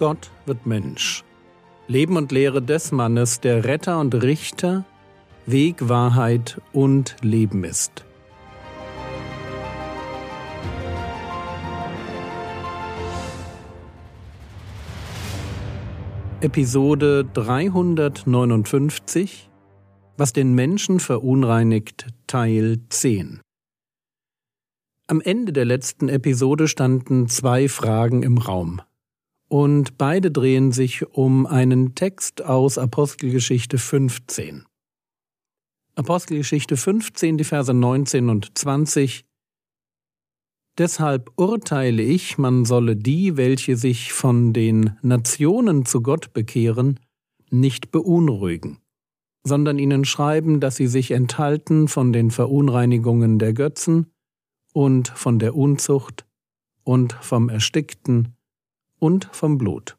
Gott wird Mensch. Leben und Lehre des Mannes, der Retter und Richter, Weg, Wahrheit und Leben ist. Episode 359 Was den Menschen verunreinigt Teil 10 Am Ende der letzten Episode standen zwei Fragen im Raum und beide drehen sich um einen Text aus Apostelgeschichte 15. Apostelgeschichte 15, die Verse 19 und 20. Deshalb urteile ich, man solle die, welche sich von den Nationen zu Gott bekehren, nicht beunruhigen, sondern ihnen schreiben, dass sie sich enthalten von den Verunreinigungen der Götzen und von der Unzucht und vom Erstickten und vom Blut.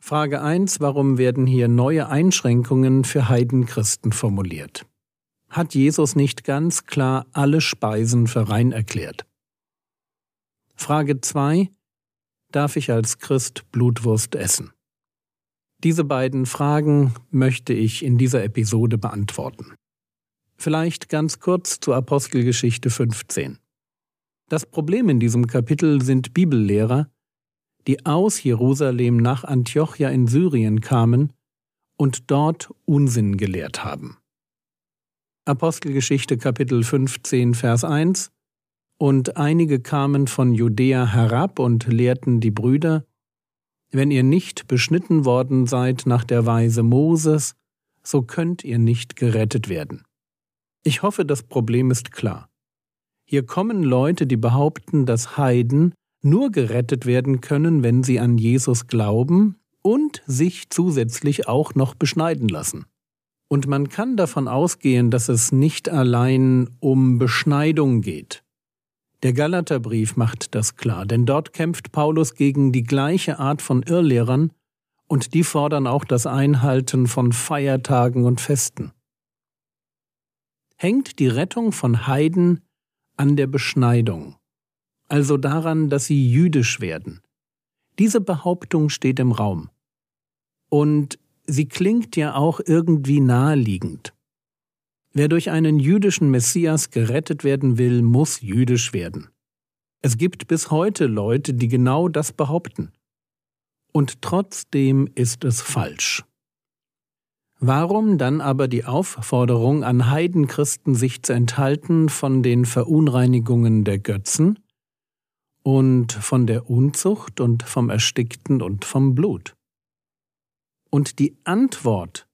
Frage 1. Warum werden hier neue Einschränkungen für Heidenchristen formuliert? Hat Jesus nicht ganz klar alle Speisen für rein erklärt? Frage 2. Darf ich als Christ Blutwurst essen? Diese beiden Fragen möchte ich in dieser Episode beantworten. Vielleicht ganz kurz zur Apostelgeschichte 15. Das Problem in diesem Kapitel sind Bibellehrer, die aus Jerusalem nach Antiochia in Syrien kamen und dort Unsinn gelehrt haben. Apostelgeschichte Kapitel 15 Vers 1 Und einige kamen von Judäa herab und lehrten die Brüder, wenn ihr nicht beschnitten worden seid nach der Weise Moses, so könnt ihr nicht gerettet werden. Ich hoffe, das Problem ist klar. Hier kommen Leute, die behaupten, dass Heiden nur gerettet werden können, wenn sie an Jesus glauben und sich zusätzlich auch noch beschneiden lassen. Und man kann davon ausgehen, dass es nicht allein um Beschneidung geht. Der Galaterbrief macht das klar, denn dort kämpft Paulus gegen die gleiche Art von Irrlehrern, und die fordern auch das Einhalten von Feiertagen und Festen. Hängt die Rettung von Heiden an der Beschneidung, also daran, dass sie jüdisch werden. Diese Behauptung steht im Raum. Und sie klingt ja auch irgendwie naheliegend. Wer durch einen jüdischen Messias gerettet werden will, muss jüdisch werden. Es gibt bis heute Leute, die genau das behaupten. Und trotzdem ist es falsch. Warum dann aber die Aufforderung an Heidenchristen, sich zu enthalten von den Verunreinigungen der Götzen und von der Unzucht und vom Erstickten und vom Blut? Und die Antwort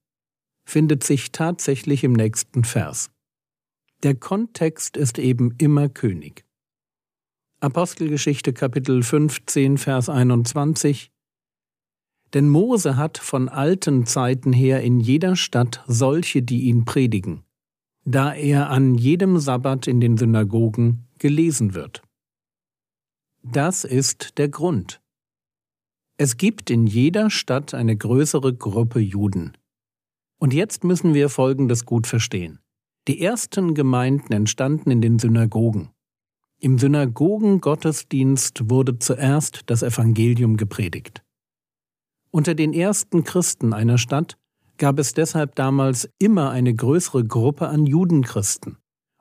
findet sich tatsächlich im nächsten Vers. Der Kontext ist eben immer König. Apostelgeschichte Kapitel 15 Vers 21 denn Mose hat von alten Zeiten her in jeder Stadt solche, die ihn predigen, da er an jedem Sabbat in den Synagogen gelesen wird. Das ist der Grund. Es gibt in jeder Stadt eine größere Gruppe Juden. Und jetzt müssen wir Folgendes gut verstehen. Die ersten Gemeinden entstanden in den Synagogen. Im Synagogengottesdienst wurde zuerst das Evangelium gepredigt. Unter den ersten Christen einer Stadt gab es deshalb damals immer eine größere Gruppe an Judenchristen.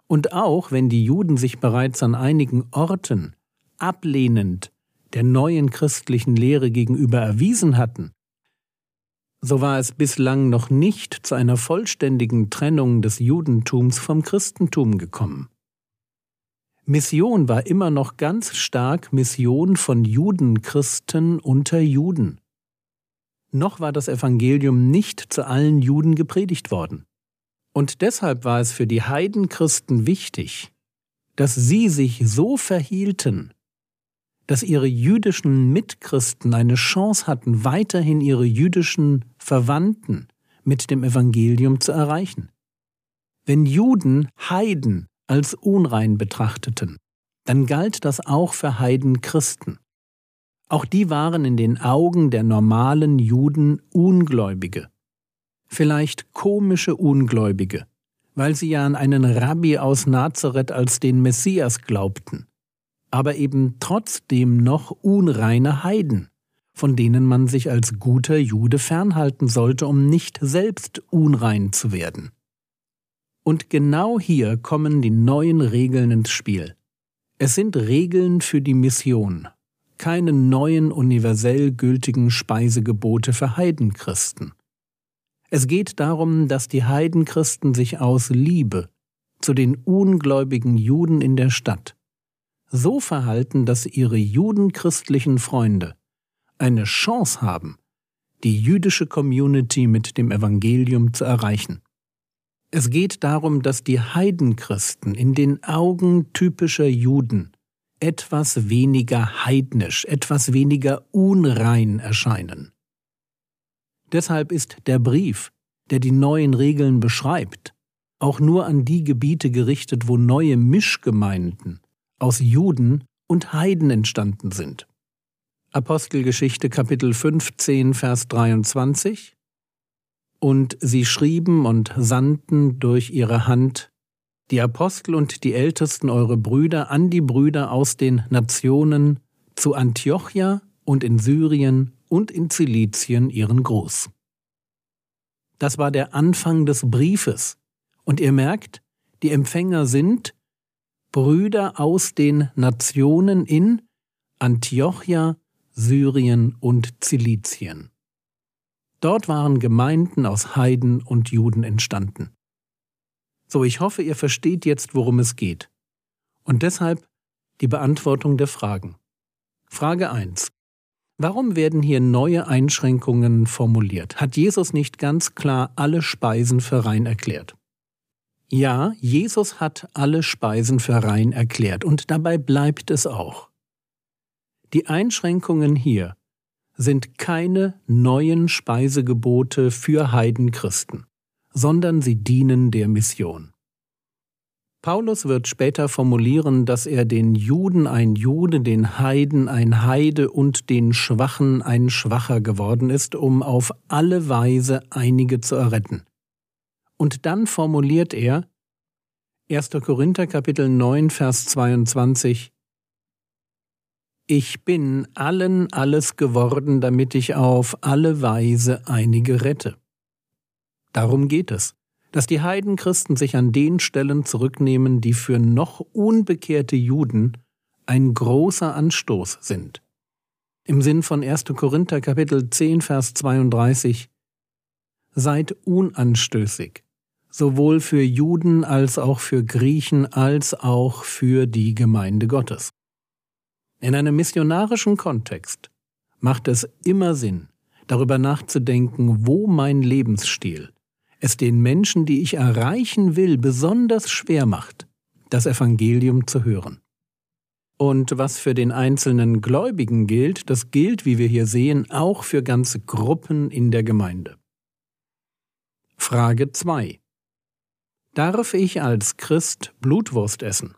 Und auch wenn die Juden sich bereits an einigen Orten ablehnend der neuen christlichen Lehre gegenüber erwiesen hatten, so war es bislang noch nicht zu einer vollständigen Trennung des Judentums vom Christentum gekommen. Mission war immer noch ganz stark Mission von Judenchristen unter Juden noch war das Evangelium nicht zu allen Juden gepredigt worden. Und deshalb war es für die Heidenchristen wichtig, dass sie sich so verhielten, dass ihre jüdischen Mitchristen eine Chance hatten, weiterhin ihre jüdischen Verwandten mit dem Evangelium zu erreichen. Wenn Juden Heiden als unrein betrachteten, dann galt das auch für Heidenchristen. Auch die waren in den Augen der normalen Juden Ungläubige. Vielleicht komische Ungläubige, weil sie ja an einen Rabbi aus Nazareth als den Messias glaubten, aber eben trotzdem noch unreine Heiden, von denen man sich als guter Jude fernhalten sollte, um nicht selbst unrein zu werden. Und genau hier kommen die neuen Regeln ins Spiel. Es sind Regeln für die Mission, keine neuen universell gültigen Speisegebote für Heidenchristen. Es geht darum, dass die Heidenchristen sich aus Liebe zu den ungläubigen Juden in der Stadt so verhalten, dass ihre judenchristlichen Freunde eine Chance haben, die jüdische Community mit dem Evangelium zu erreichen. Es geht darum, dass die Heidenchristen in den Augen typischer Juden etwas weniger heidnisch, etwas weniger unrein erscheinen. Deshalb ist der Brief, der die neuen Regeln beschreibt, auch nur an die Gebiete gerichtet, wo neue Mischgemeinden aus Juden und Heiden entstanden sind. Apostelgeschichte Kapitel 15, Vers 23 Und sie schrieben und sandten durch ihre Hand die Apostel und die Ältesten eure Brüder an die Brüder aus den Nationen zu Antiochia und in Syrien und in Zilizien ihren Gruß. Das war der Anfang des Briefes. Und ihr merkt, die Empfänger sind Brüder aus den Nationen in Antiochia, Syrien und Zilizien. Dort waren Gemeinden aus Heiden und Juden entstanden. So, ich hoffe, ihr versteht jetzt, worum es geht. Und deshalb die Beantwortung der Fragen. Frage 1. Warum werden hier neue Einschränkungen formuliert? Hat Jesus nicht ganz klar alle Speisen für rein erklärt? Ja, Jesus hat alle Speisen für rein erklärt und dabei bleibt es auch. Die Einschränkungen hier sind keine neuen Speisegebote für Heidenchristen, sondern sie dienen der Mission. Paulus wird später formulieren, dass er den Juden ein Jude, den Heiden ein Heide und den Schwachen ein Schwacher geworden ist, um auf alle Weise einige zu erretten. Und dann formuliert er 1. Korinther Kapitel 9 Vers 22 ich bin allen alles geworden, damit ich auf alle Weise einige rette. Darum geht es, dass die Heidenchristen sich an den Stellen zurücknehmen, die für noch unbekehrte Juden ein großer Anstoß sind. Im Sinn von 1. Korinther Kapitel 10 Vers 32 Seid unanstößig, sowohl für Juden als auch für Griechen als auch für die Gemeinde Gottes. In einem missionarischen Kontext macht es immer Sinn, darüber nachzudenken, wo mein Lebensstil es den Menschen, die ich erreichen will, besonders schwer macht, das Evangelium zu hören. Und was für den einzelnen Gläubigen gilt, das gilt, wie wir hier sehen, auch für ganze Gruppen in der Gemeinde. Frage 2. Darf ich als Christ Blutwurst essen?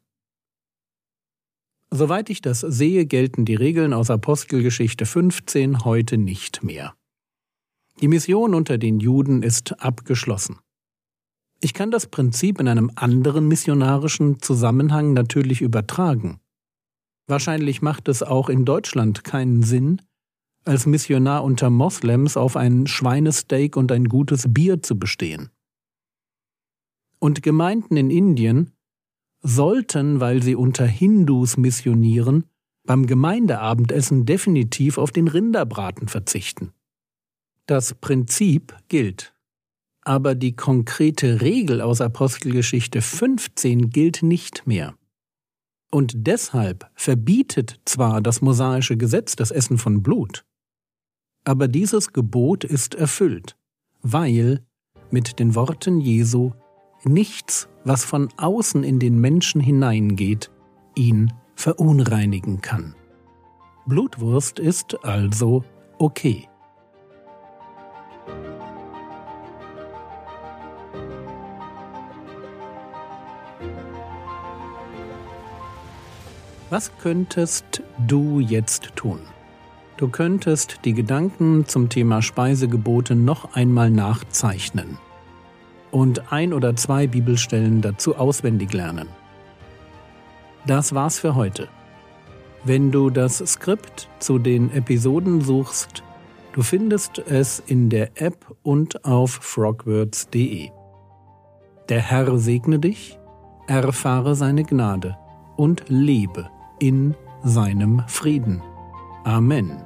Soweit ich das sehe, gelten die Regeln aus Apostelgeschichte 15 heute nicht mehr. Die Mission unter den Juden ist abgeschlossen. Ich kann das Prinzip in einem anderen missionarischen Zusammenhang natürlich übertragen. Wahrscheinlich macht es auch in Deutschland keinen Sinn, als Missionar unter Moslems auf ein Schweinesteak und ein gutes Bier zu bestehen. Und Gemeinden in Indien sollten, weil sie unter Hindus missionieren, beim Gemeindeabendessen definitiv auf den Rinderbraten verzichten. Das Prinzip gilt. Aber die konkrete Regel aus Apostelgeschichte 15 gilt nicht mehr. Und deshalb verbietet zwar das mosaische Gesetz das Essen von Blut, aber dieses Gebot ist erfüllt, weil mit den Worten Jesu nichts, was von außen in den Menschen hineingeht, ihn verunreinigen kann. Blutwurst ist also okay. Was könntest du jetzt tun? Du könntest die Gedanken zum Thema Speisegebote noch einmal nachzeichnen und ein oder zwei Bibelstellen dazu auswendig lernen. Das war's für heute. Wenn du das Skript zu den Episoden suchst, du findest es in der App und auf frogwords.de. Der Herr segne dich, erfahre seine Gnade und lebe in seinem Frieden. Amen.